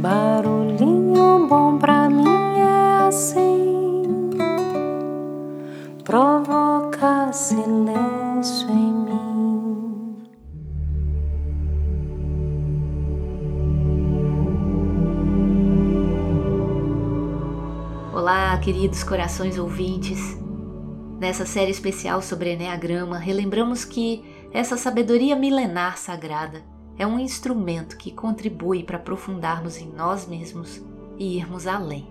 Barulhinho bom pra mim é assim, provoca silêncio em mim. Olá, queridos corações ouvintes. Nessa série especial sobre Enneagrama, relembramos que essa sabedoria milenar sagrada é um instrumento que contribui para aprofundarmos em nós mesmos e irmos além.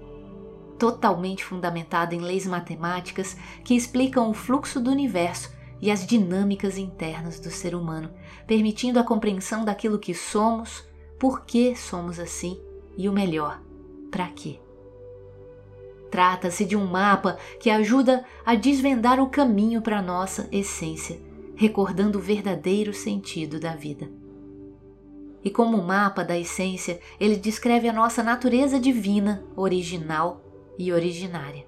Totalmente fundamentada em leis matemáticas que explicam o fluxo do universo e as dinâmicas internas do ser humano, permitindo a compreensão daquilo que somos, por que somos assim e o melhor, para quê. Trata-se de um mapa que ajuda a desvendar o caminho para nossa essência, recordando o verdadeiro sentido da vida. E como mapa da essência, ele descreve a nossa natureza divina, original e originária.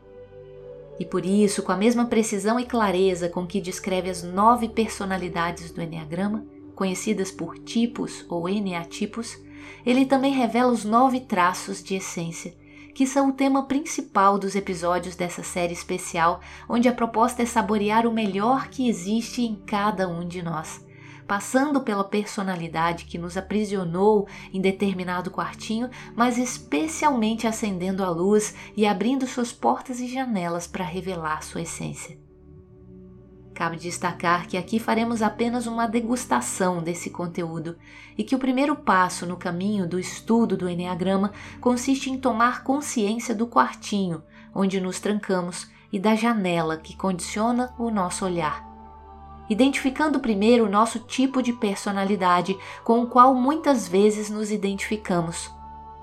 E por isso, com a mesma precisão e clareza com que descreve as nove personalidades do Enneagrama, conhecidas por tipos ou eneatipos, ele também revela os nove traços de essência que são o tema principal dos episódios dessa série especial, onde a proposta é saborear o melhor que existe em cada um de nós, passando pela personalidade que nos aprisionou em determinado quartinho, mas especialmente acendendo a luz e abrindo suas portas e janelas para revelar sua essência. Cabe destacar que aqui faremos apenas uma degustação desse conteúdo e que o primeiro passo no caminho do estudo do Enneagrama consiste em tomar consciência do quartinho onde nos trancamos e da janela que condiciona o nosso olhar. Identificando primeiro o nosso tipo de personalidade com o qual muitas vezes nos identificamos,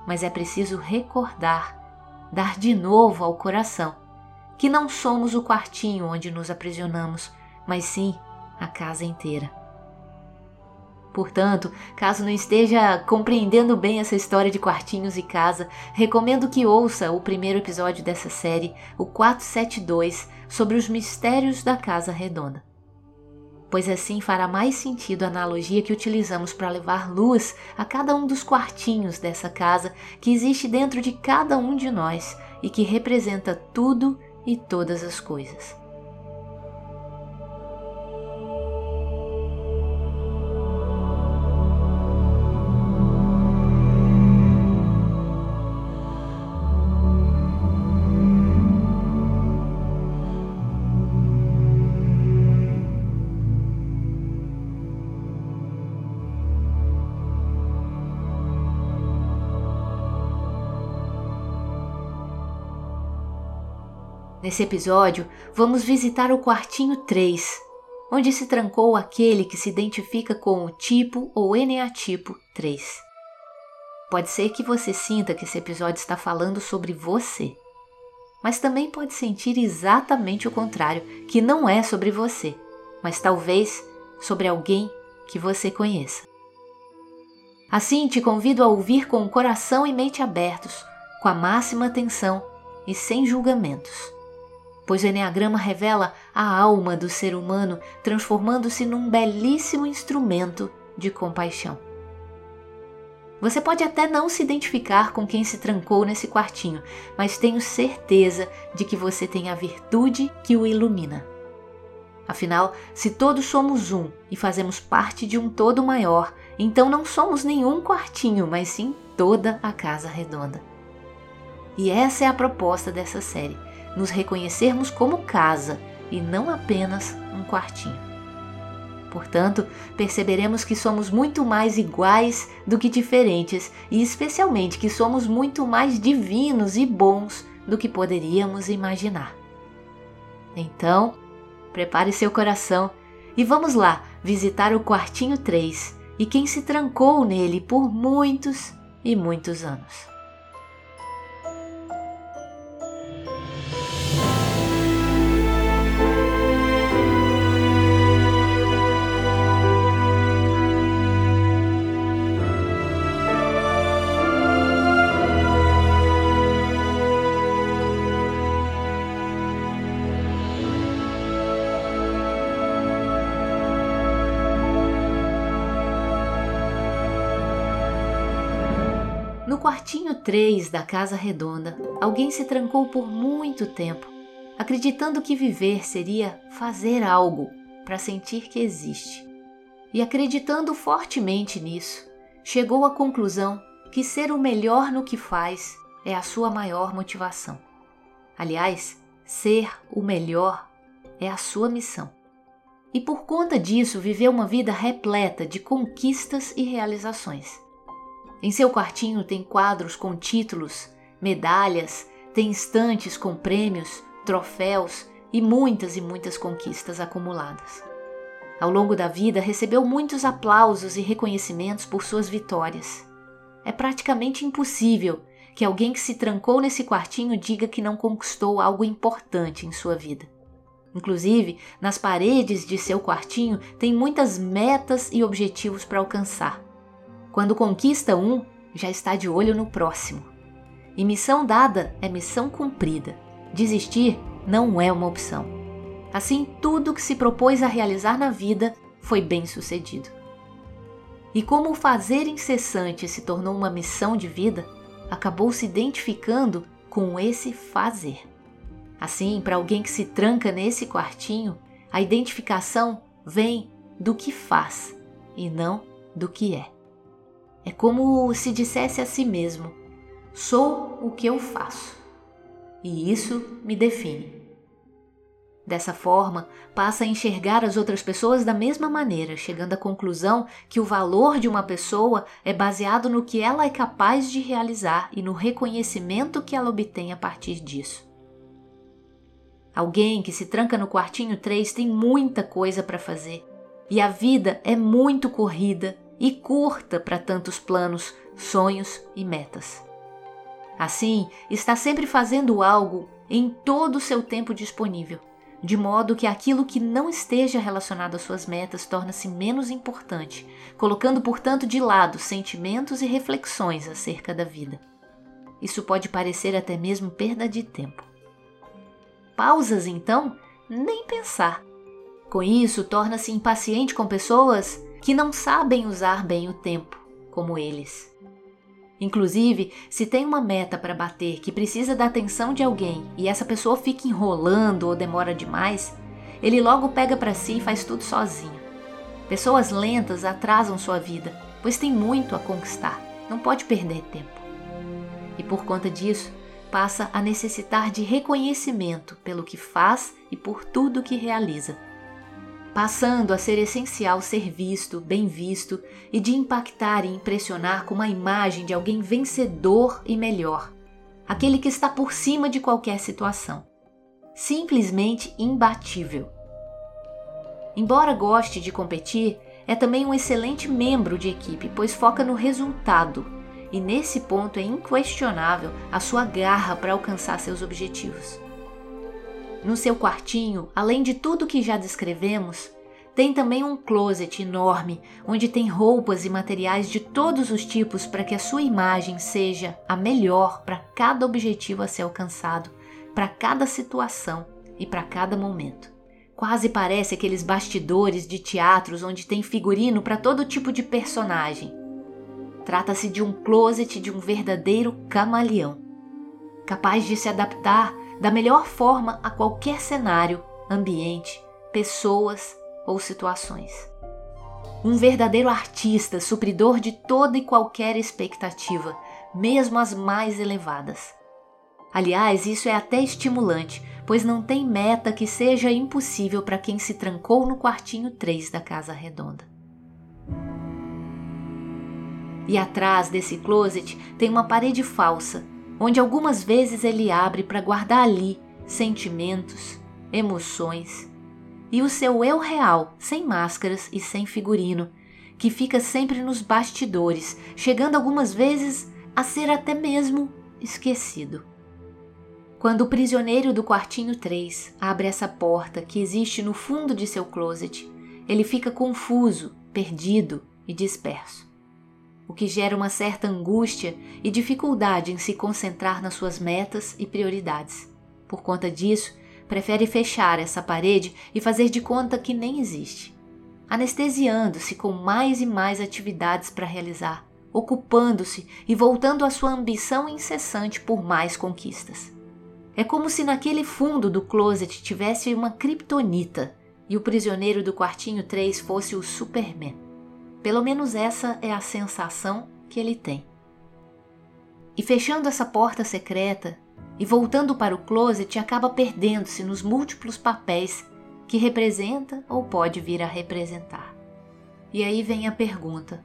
mas é preciso recordar, dar de novo ao coração, que não somos o quartinho onde nos aprisionamos mas sim a casa inteira. Portanto, caso não esteja compreendendo bem essa história de quartinhos e casa, recomendo que ouça o primeiro episódio dessa série, o 472, sobre os mistérios da Casa Redonda. Pois assim fará mais sentido a analogia que utilizamos para levar luz a cada um dos quartinhos dessa casa que existe dentro de cada um de nós e que representa tudo e todas as coisas. Nesse episódio, vamos visitar o quartinho 3, onde se trancou aquele que se identifica com o tipo ou eneatipo 3. Pode ser que você sinta que esse episódio está falando sobre você, mas também pode sentir exatamente o contrário, que não é sobre você, mas talvez sobre alguém que você conheça. Assim, te convido a ouvir com o coração e mente abertos, com a máxima atenção e sem julgamentos pois o Enneagrama revela a alma do ser humano transformando-se num belíssimo instrumento de compaixão. Você pode até não se identificar com quem se trancou nesse quartinho, mas tenho certeza de que você tem a virtude que o ilumina. Afinal, se todos somos um e fazemos parte de um todo maior, então não somos nenhum quartinho, mas sim toda a casa redonda. E essa é a proposta dessa série nos reconhecermos como casa e não apenas um quartinho. Portanto, perceberemos que somos muito mais iguais do que diferentes e, especialmente, que somos muito mais divinos e bons do que poderíamos imaginar. Então, prepare seu coração e vamos lá visitar o quartinho 3 e quem se trancou nele por muitos e muitos anos. 3 da Casa Redonda, alguém se trancou por muito tempo, acreditando que viver seria fazer algo para sentir que existe. E acreditando fortemente nisso, chegou à conclusão que ser o melhor no que faz é a sua maior motivação. Aliás, ser o melhor é a sua missão. E por conta disso, viveu uma vida repleta de conquistas e realizações. Em seu quartinho tem quadros com títulos, medalhas, tem estantes com prêmios, troféus e muitas e muitas conquistas acumuladas. Ao longo da vida, recebeu muitos aplausos e reconhecimentos por suas vitórias. É praticamente impossível que alguém que se trancou nesse quartinho diga que não conquistou algo importante em sua vida. Inclusive, nas paredes de seu quartinho tem muitas metas e objetivos para alcançar. Quando conquista um, já está de olho no próximo. E missão dada é missão cumprida. Desistir não é uma opção. Assim, tudo que se propôs a realizar na vida foi bem sucedido. E como o fazer incessante se tornou uma missão de vida, acabou se identificando com esse fazer. Assim, para alguém que se tranca nesse quartinho, a identificação vem do que faz e não do que é. É como se dissesse a si mesmo: sou o que eu faço, e isso me define. Dessa forma, passa a enxergar as outras pessoas da mesma maneira, chegando à conclusão que o valor de uma pessoa é baseado no que ela é capaz de realizar e no reconhecimento que ela obtém a partir disso. Alguém que se tranca no quartinho 3 tem muita coisa para fazer, e a vida é muito corrida e curta para tantos planos, sonhos e metas. Assim, está sempre fazendo algo em todo o seu tempo disponível, de modo que aquilo que não esteja relacionado às suas metas torna-se menos importante, colocando, portanto, de lado sentimentos e reflexões acerca da vida. Isso pode parecer até mesmo perda de tempo. Pausas, então, nem pensar. Com isso, torna-se impaciente com pessoas que não sabem usar bem o tempo, como eles. Inclusive, se tem uma meta para bater que precisa da atenção de alguém e essa pessoa fica enrolando ou demora demais, ele logo pega para si e faz tudo sozinho. Pessoas lentas atrasam sua vida, pois tem muito a conquistar, não pode perder tempo. E por conta disso, passa a necessitar de reconhecimento pelo que faz e por tudo que realiza passando a ser essencial ser visto, bem visto e de impactar e impressionar com uma imagem de alguém vencedor e melhor, aquele que está por cima de qualquer situação. Simplesmente imbatível. Embora goste de competir, é também um excelente membro de equipe, pois foca no resultado, e nesse ponto é inquestionável a sua garra para alcançar seus objetivos. No seu quartinho, além de tudo que já descrevemos, tem também um closet enorme onde tem roupas e materiais de todos os tipos para que a sua imagem seja a melhor para cada objetivo a ser alcançado, para cada situação e para cada momento. Quase parece aqueles bastidores de teatros onde tem figurino para todo tipo de personagem. Trata-se de um closet de um verdadeiro camaleão, capaz de se adaptar da melhor forma a qualquer cenário, ambiente, pessoas ou situações. Um verdadeiro artista, supridor de toda e qualquer expectativa, mesmo as mais elevadas. Aliás, isso é até estimulante, pois não tem meta que seja impossível para quem se trancou no quartinho 3 da Casa Redonda. E atrás desse closet tem uma parede falsa onde algumas vezes ele abre para guardar ali sentimentos, emoções e o seu eu real, sem máscaras e sem figurino, que fica sempre nos bastidores, chegando algumas vezes a ser até mesmo esquecido. Quando o prisioneiro do quartinho 3 abre essa porta que existe no fundo de seu closet, ele fica confuso, perdido e disperso o que gera uma certa angústia e dificuldade em se concentrar nas suas metas e prioridades. Por conta disso, prefere fechar essa parede e fazer de conta que nem existe, anestesiando-se com mais e mais atividades para realizar, ocupando-se e voltando à sua ambição incessante por mais conquistas. É como se naquele fundo do closet tivesse uma kriptonita e o prisioneiro do quartinho 3 fosse o Superman. Pelo menos essa é a sensação que ele tem. E fechando essa porta secreta e voltando para o closet, acaba perdendo-se nos múltiplos papéis que representa ou pode vir a representar. E aí vem a pergunta: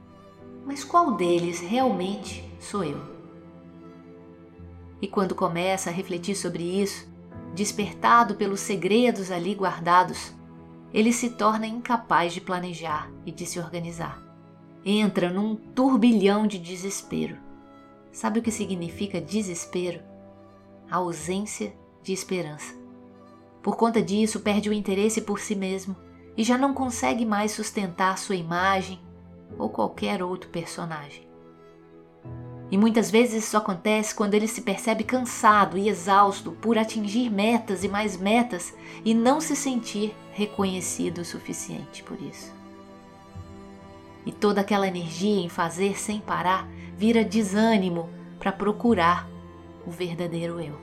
mas qual deles realmente sou eu? E quando começa a refletir sobre isso, despertado pelos segredos ali guardados, ele se torna incapaz de planejar e de se organizar. Entra num turbilhão de desespero. Sabe o que significa desespero? A ausência de esperança. Por conta disso, perde o interesse por si mesmo e já não consegue mais sustentar sua imagem ou qualquer outro personagem. E muitas vezes isso acontece quando ele se percebe cansado e exausto por atingir metas e mais metas e não se sentir reconhecido o suficiente por isso. E toda aquela energia em fazer sem parar vira desânimo para procurar o verdadeiro eu.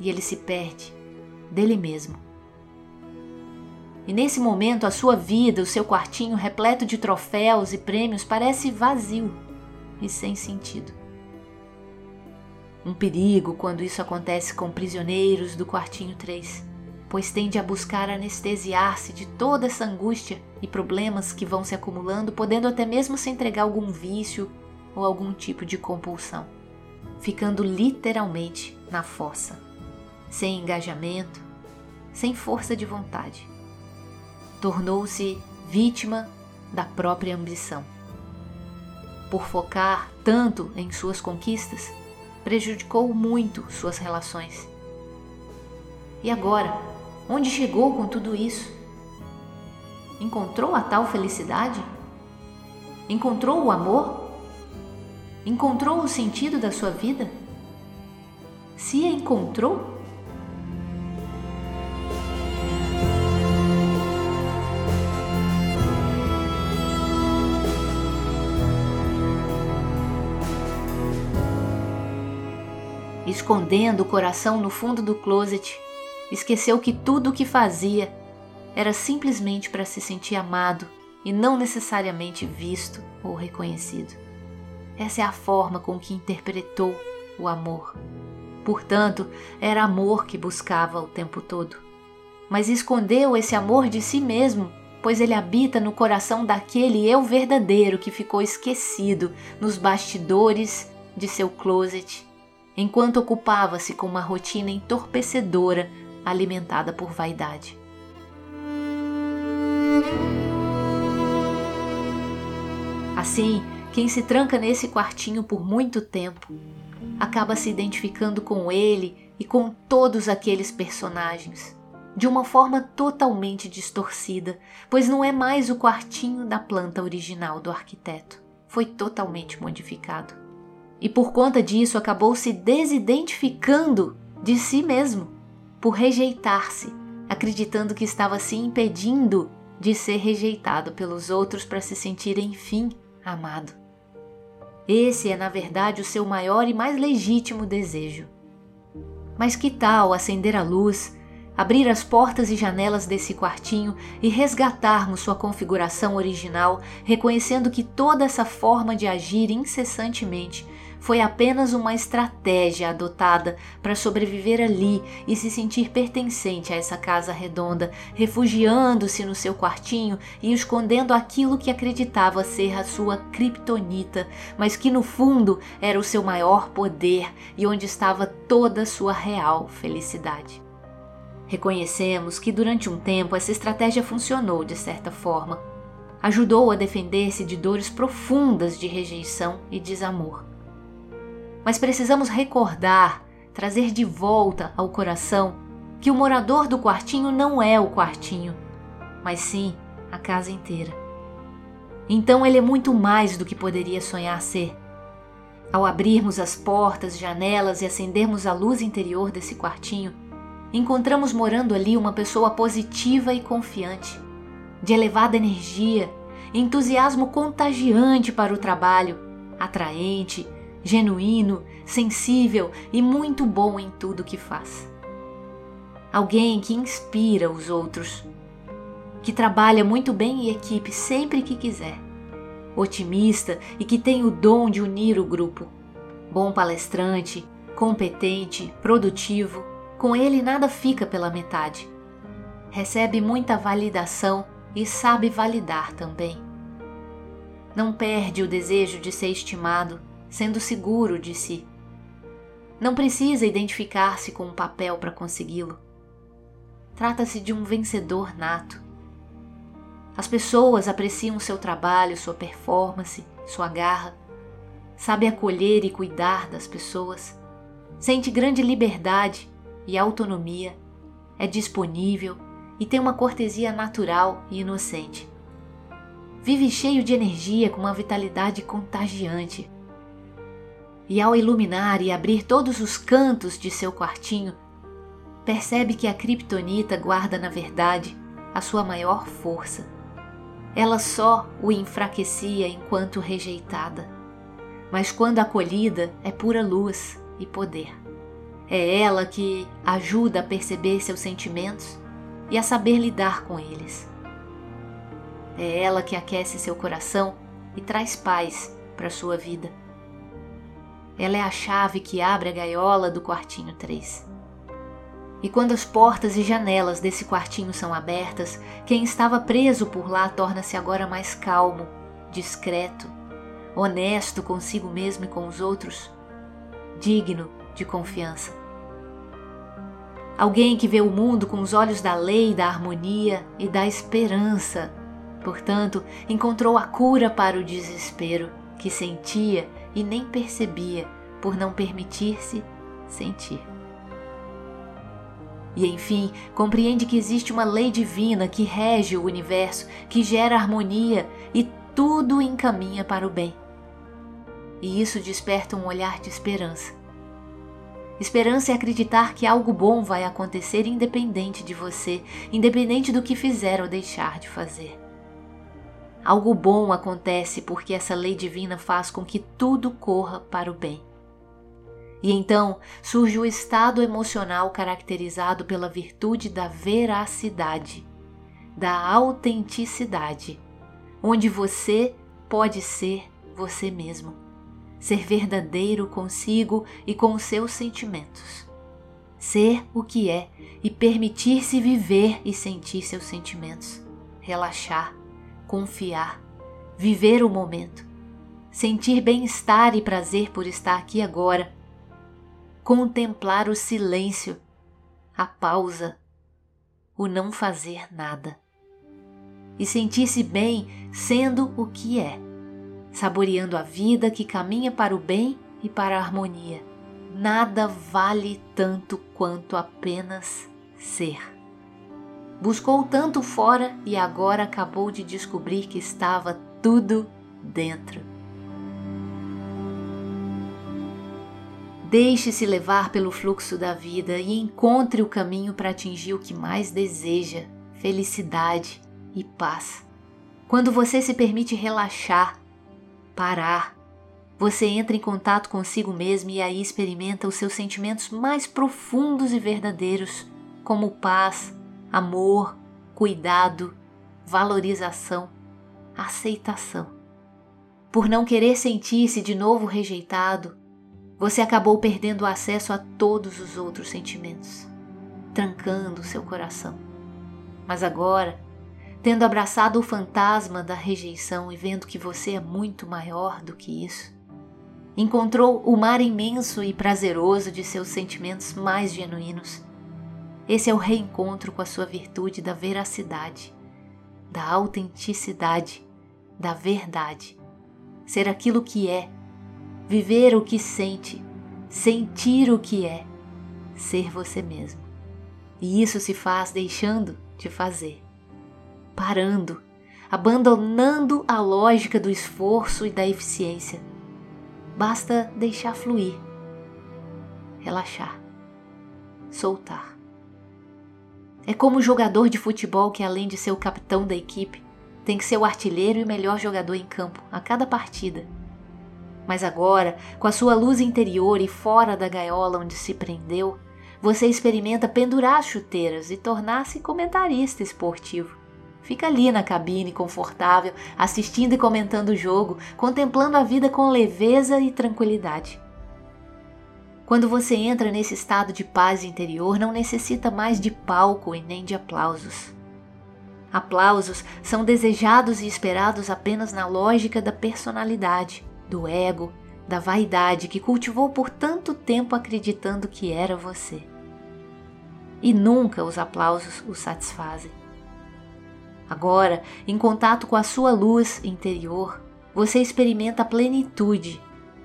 E ele se perde dele mesmo e nesse momento a sua vida, o seu quartinho repleto de troféus e prêmios parece vazio e sem sentido. Um perigo quando isso acontece com prisioneiros do quartinho 3, pois tende a buscar anestesiar-se de toda essa angústia e problemas que vão se acumulando, podendo até mesmo se entregar a algum vício ou algum tipo de compulsão, ficando literalmente na fossa, sem engajamento, sem força de vontade tornou-se vítima da própria ambição. Por focar tanto em suas conquistas, prejudicou muito suas relações. E agora, onde chegou com tudo isso? Encontrou a tal felicidade? Encontrou o amor? Encontrou o sentido da sua vida? Se encontrou, escondendo o coração no fundo do closet, esqueceu que tudo o que fazia era simplesmente para se sentir amado e não necessariamente visto ou reconhecido. Essa é a forma com que interpretou o amor. Portanto, era amor que buscava o tempo todo. Mas escondeu esse amor de si mesmo, pois ele habita no coração daquele eu verdadeiro que ficou esquecido nos bastidores de seu closet enquanto ocupava-se com uma rotina entorpecedora alimentada por vaidade. Assim, quem se tranca nesse quartinho por muito tempo acaba se identificando com ele e com todos aqueles personagens, de uma forma totalmente distorcida, pois não é mais o quartinho da planta original do arquiteto. Foi totalmente modificado e por conta disso acabou se desidentificando de si mesmo, por rejeitar-se, acreditando que estava se impedindo de ser rejeitado pelos outros para se sentir enfim amado. Esse é, na verdade, o seu maior e mais legítimo desejo. Mas que tal acender a luz, abrir as portas e janelas desse quartinho e resgatarmos sua configuração original, reconhecendo que toda essa forma de agir incessantemente foi apenas uma estratégia adotada para sobreviver ali e se sentir pertencente a essa casa redonda, refugiando-se no seu quartinho e escondendo aquilo que acreditava ser a sua kriptonita, mas que no fundo era o seu maior poder e onde estava toda a sua real felicidade. Reconhecemos que durante um tempo essa estratégia funcionou de certa forma. Ajudou a defender-se de dores profundas de rejeição e desamor. Mas precisamos recordar, trazer de volta ao coração que o morador do quartinho não é o quartinho, mas sim a casa inteira. Então ele é muito mais do que poderia sonhar ser. Ao abrirmos as portas, janelas e acendermos a luz interior desse quartinho, encontramos morando ali uma pessoa positiva e confiante, de elevada energia entusiasmo contagiante para o trabalho, atraente, genuíno, sensível e muito bom em tudo que faz. Alguém que inspira os outros, que trabalha muito bem em equipe sempre que quiser, otimista e que tem o dom de unir o grupo, bom palestrante, competente, produtivo, com ele nada fica pela metade. Recebe muita validação e sabe validar também. Não perde o desejo de ser estimado, sendo seguro de si. Não precisa identificar-se com um papel para consegui-lo. Trata-se de um vencedor nato. As pessoas apreciam seu trabalho, sua performance, sua garra. Sabe acolher e cuidar das pessoas. Sente grande liberdade e autonomia. É disponível e tem uma cortesia natural e inocente. Vive cheio de energia com uma vitalidade contagiante. E ao iluminar e abrir todos os cantos de seu quartinho, percebe que a kriptonita guarda na verdade a sua maior força. Ela só o enfraquecia enquanto rejeitada, mas quando acolhida é pura luz e poder. É ela que ajuda a perceber seus sentimentos e a saber lidar com eles. É ela que aquece seu coração e traz paz para sua vida. Ela é a chave que abre a gaiola do quartinho 3. E quando as portas e janelas desse quartinho são abertas, quem estava preso por lá torna-se agora mais calmo, discreto, honesto consigo mesmo e com os outros, digno de confiança. Alguém que vê o mundo com os olhos da lei, da harmonia e da esperança. Portanto, encontrou a cura para o desespero que sentia e nem percebia por não permitir-se sentir. E enfim, compreende que existe uma lei divina que rege o universo, que gera harmonia e tudo encaminha para o bem. E isso desperta um olhar de esperança Esperança é acreditar que algo bom vai acontecer independente de você, independente do que fizer ou deixar de fazer. Algo bom acontece porque essa lei divina faz com que tudo corra para o bem. E então surge o estado emocional caracterizado pela virtude da veracidade, da autenticidade, onde você pode ser você mesmo ser verdadeiro consigo e com os seus sentimentos. Ser o que é e permitir-se viver e sentir seus sentimentos. Relaxar, confiar, viver o momento. Sentir bem-estar e prazer por estar aqui agora. Contemplar o silêncio, a pausa, o não fazer nada. E sentir-se bem sendo o que é saboreando a vida que caminha para o bem e para a harmonia. Nada vale tanto quanto apenas ser. Buscou tanto fora e agora acabou de descobrir que estava tudo dentro. Deixe-se levar pelo fluxo da vida e encontre o caminho para atingir o que mais deseja: felicidade e paz. Quando você se permite relaxar, parar. Você entra em contato consigo mesmo e aí experimenta os seus sentimentos mais profundos e verdadeiros, como paz, amor, cuidado, valorização, aceitação. Por não querer sentir-se de novo rejeitado, você acabou perdendo acesso a todos os outros sentimentos, trancando seu coração. Mas agora, tendo abraçado o fantasma da rejeição e vendo que você é muito maior do que isso. Encontrou o mar imenso e prazeroso de seus sentimentos mais genuínos. Esse é o reencontro com a sua virtude da veracidade, da autenticidade, da verdade. Ser aquilo que é, viver o que sente, sentir o que é, ser você mesmo. E isso se faz deixando de fazer parando, abandonando a lógica do esforço e da eficiência. Basta deixar fluir, relaxar, soltar. É como o jogador de futebol que, além de ser o capitão da equipe, tem que ser o artilheiro e o melhor jogador em campo a cada partida. Mas agora, com a sua luz interior e fora da gaiola onde se prendeu, você experimenta pendurar as chuteiras e tornar-se comentarista esportivo. Fica ali na cabine confortável, assistindo e comentando o jogo, contemplando a vida com leveza e tranquilidade. Quando você entra nesse estado de paz interior, não necessita mais de palco e nem de aplausos. Aplausos são desejados e esperados apenas na lógica da personalidade, do ego, da vaidade que cultivou por tanto tempo acreditando que era você. E nunca os aplausos o satisfazem. Agora, em contato com a sua luz interior, você experimenta a plenitude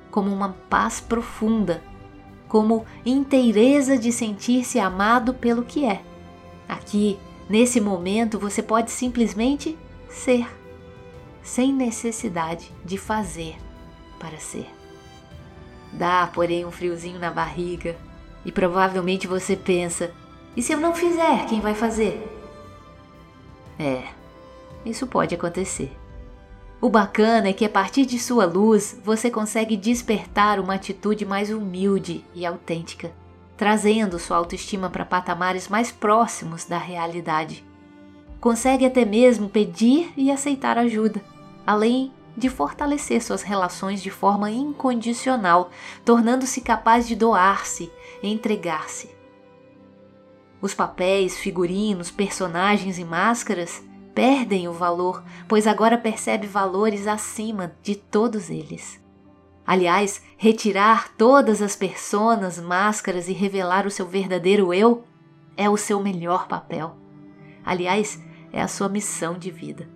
como uma paz profunda, como inteireza de sentir-se amado pelo que é. Aqui, Nesse momento, você pode simplesmente ser, sem necessidade de fazer para ser. Dá, porém, um friozinho na barriga e provavelmente você pensa: e se eu não fizer, quem vai fazer? É, isso pode acontecer. O bacana é que a partir de sua luz você consegue despertar uma atitude mais humilde e autêntica trazendo sua autoestima para patamares mais próximos da realidade. Consegue até mesmo pedir e aceitar ajuda, além de fortalecer suas relações de forma incondicional, tornando-se capaz de doar-se, entregar-se. Os papéis, figurinos, personagens e máscaras perdem o valor, pois agora percebe valores acima de todos eles. Aliás, retirar todas as personas, máscaras e revelar o seu verdadeiro eu é o seu melhor papel. Aliás, é a sua missão de vida.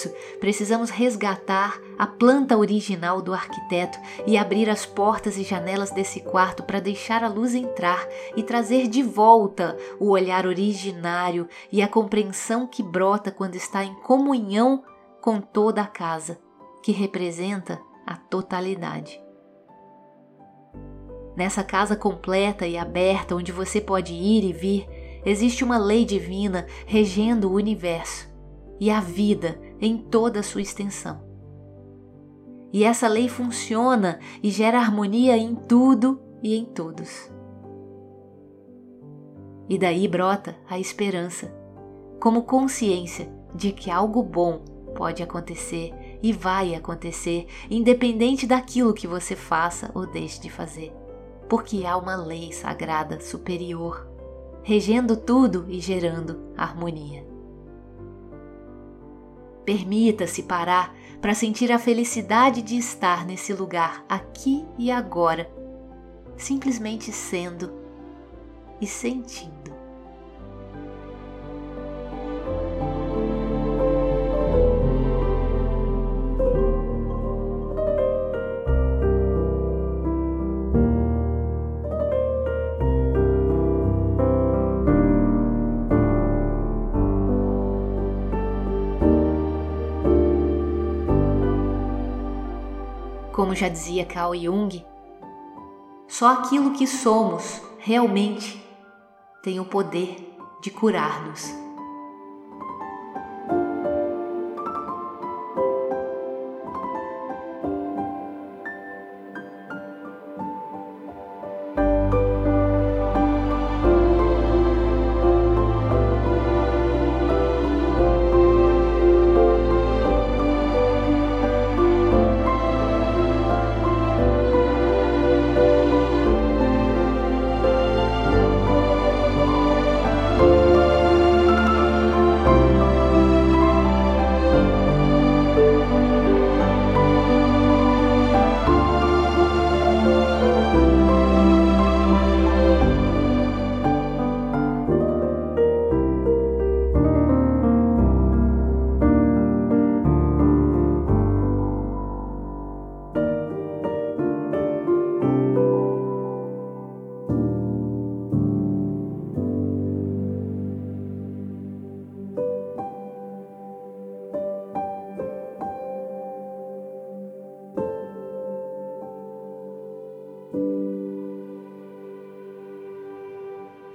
Isso, precisamos resgatar a planta original do arquiteto e abrir as portas e janelas desse quarto para deixar a luz entrar e trazer de volta o olhar originário e a compreensão que brota quando está em comunhão com toda a casa, que representa a totalidade. Nessa casa completa e aberta onde você pode ir e vir, existe uma lei divina regendo o universo e a vida em toda a sua extensão. E essa lei funciona e gera harmonia em tudo e em todos. E daí brota a esperança, como consciência de que algo bom pode acontecer e vai acontecer, independente daquilo que você faça ou deixe de fazer, porque há uma lei sagrada superior, regendo tudo e gerando harmonia. Permita-se parar para sentir a felicidade de estar nesse lugar aqui e agora, simplesmente sendo e sentindo. Como já dizia Carl Jung, só aquilo que somos realmente tem o poder de curar-nos.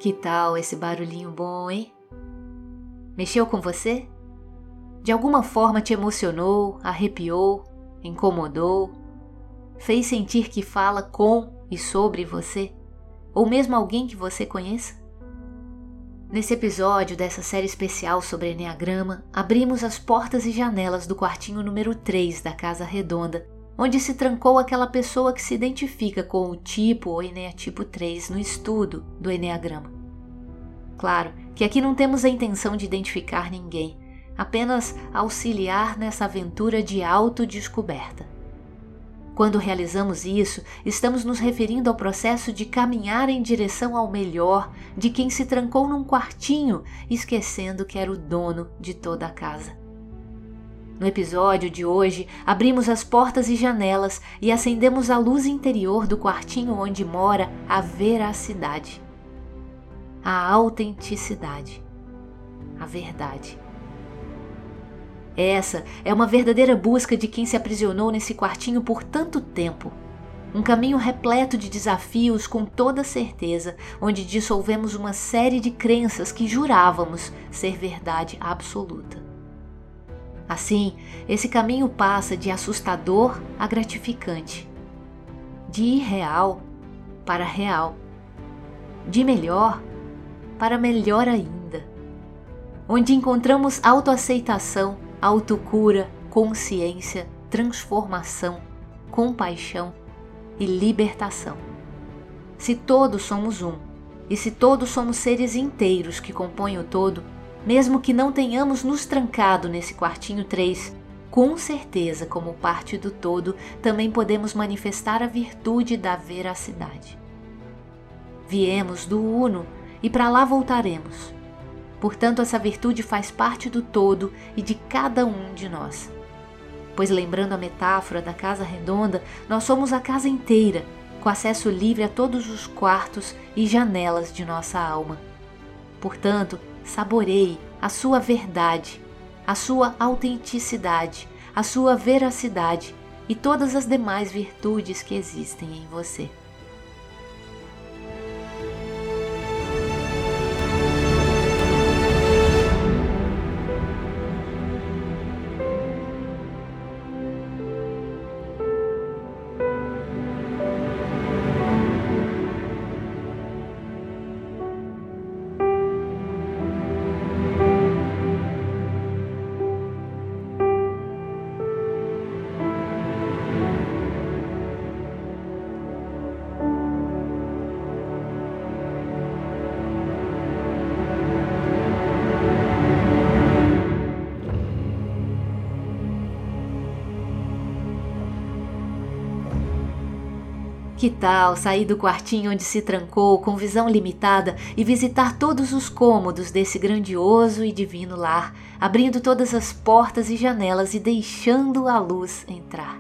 Que tal esse barulhinho bom, hein? Mexeu com você? De alguma forma te emocionou, arrepiou, incomodou, fez sentir que fala com e sobre você? Ou mesmo alguém que você conheça? Nesse episódio dessa série especial sobre Enneagrama, abrimos as portas e janelas do quartinho número 3 da Casa Redonda, onde se trancou aquela pessoa que se identifica com o tipo ou Eneatipo 3 no estudo do Enneagrama. Claro que aqui não temos a intenção de identificar ninguém, apenas auxiliar nessa aventura de autodescoberta. Quando realizamos isso, estamos nos referindo ao processo de caminhar em direção ao melhor de quem se trancou num quartinho, esquecendo que era o dono de toda a casa. No episódio de hoje, abrimos as portas e janelas e acendemos a luz interior do quartinho onde mora a veracidade, a autenticidade, a verdade. Essa é uma verdadeira busca de quem se aprisionou nesse quartinho por tanto tempo. Um caminho repleto de desafios, com toda certeza, onde dissolvemos uma série de crenças que jurávamos ser verdade absoluta. Assim, esse caminho passa de assustador a gratificante, de irreal para real, de melhor para melhor ainda, onde encontramos autoaceitação autocura, consciência, transformação, compaixão e libertação. Se todos somos um, e se todos somos seres inteiros que compõem o todo, mesmo que não tenhamos nos trancado nesse quartinho 3, com certeza, como parte do todo, também podemos manifestar a virtude da veracidade. Viemos do Uno e para lá voltaremos Portanto, essa virtude faz parte do todo e de cada um de nós. Pois, lembrando a metáfora da casa redonda, nós somos a casa inteira, com acesso livre a todos os quartos e janelas de nossa alma. Portanto, saboreie a sua verdade, a sua autenticidade, a sua veracidade e todas as demais virtudes que existem em você. Que tal sair do quartinho onde se trancou com visão limitada e visitar todos os cômodos desse grandioso e divino lar, abrindo todas as portas e janelas e deixando a luz entrar?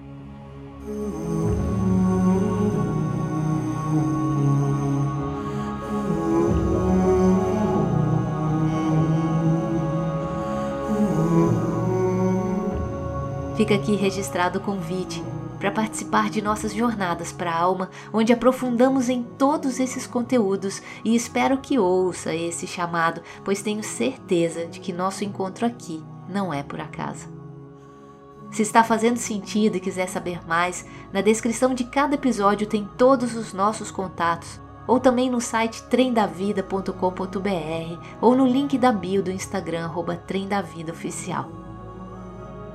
Fica aqui registrado o convite para participar de nossas jornadas para a alma, onde aprofundamos em todos esses conteúdos e espero que ouça esse chamado, pois tenho certeza de que nosso encontro aqui não é por acaso. Se está fazendo sentido e quiser saber mais, na descrição de cada episódio tem todos os nossos contatos, ou também no site trendavida.com.br ou no link da bio do Instagram, arroba Oficial.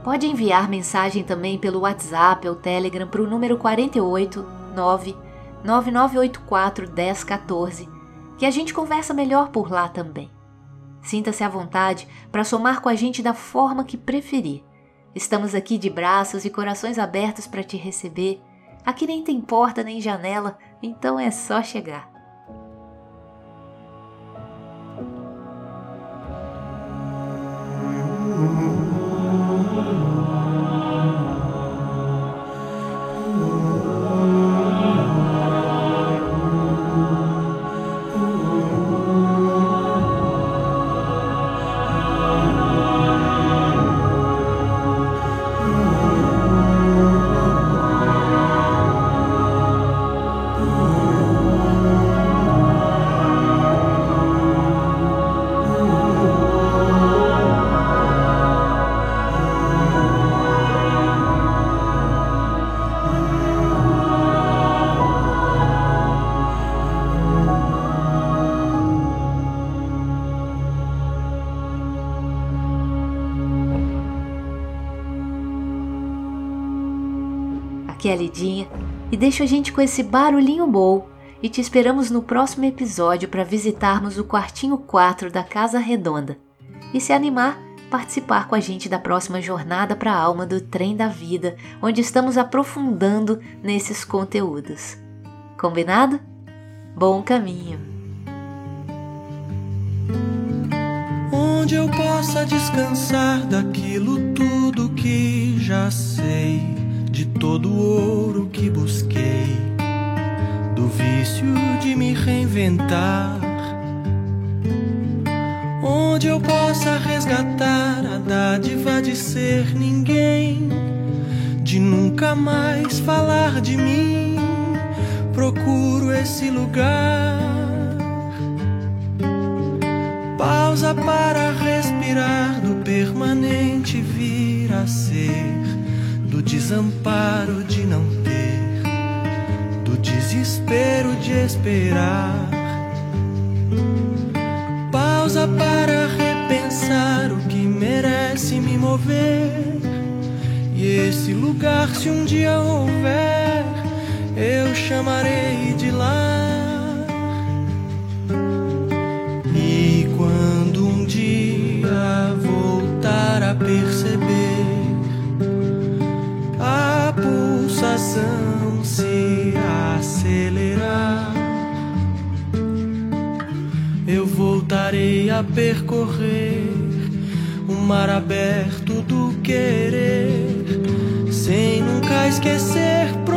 Pode enviar mensagem também pelo WhatsApp ou Telegram para o número 48 9 9984 1014, que a gente conversa melhor por lá também. Sinta-se à vontade para somar com a gente da forma que preferir. Estamos aqui de braços e corações abertos para te receber. Aqui nem tem porta nem janela, então é só chegar. Deixo a gente com esse barulhinho bom e te esperamos no próximo episódio para visitarmos o quartinho 4 da Casa Redonda. E se animar, participar com a gente da próxima jornada para a alma do trem da vida, onde estamos aprofundando nesses conteúdos. Combinado? Bom caminho! Onde eu possa descansar daquilo tudo que já sei, de todo o ouro que busquei do vício de me reinventar. Onde eu possa resgatar a dádiva de ser ninguém, de nunca mais falar de mim. Procuro esse lugar. Pausa para respirar do permanente vir a ser, do desamparo de não ter desespero de esperar. Pausa para repensar o que merece me mover. E esse lugar, se um dia houver, eu chamarei de lá. Pulsação se acelerar, eu voltarei a percorrer o mar aberto do querer, sem nunca esquecer.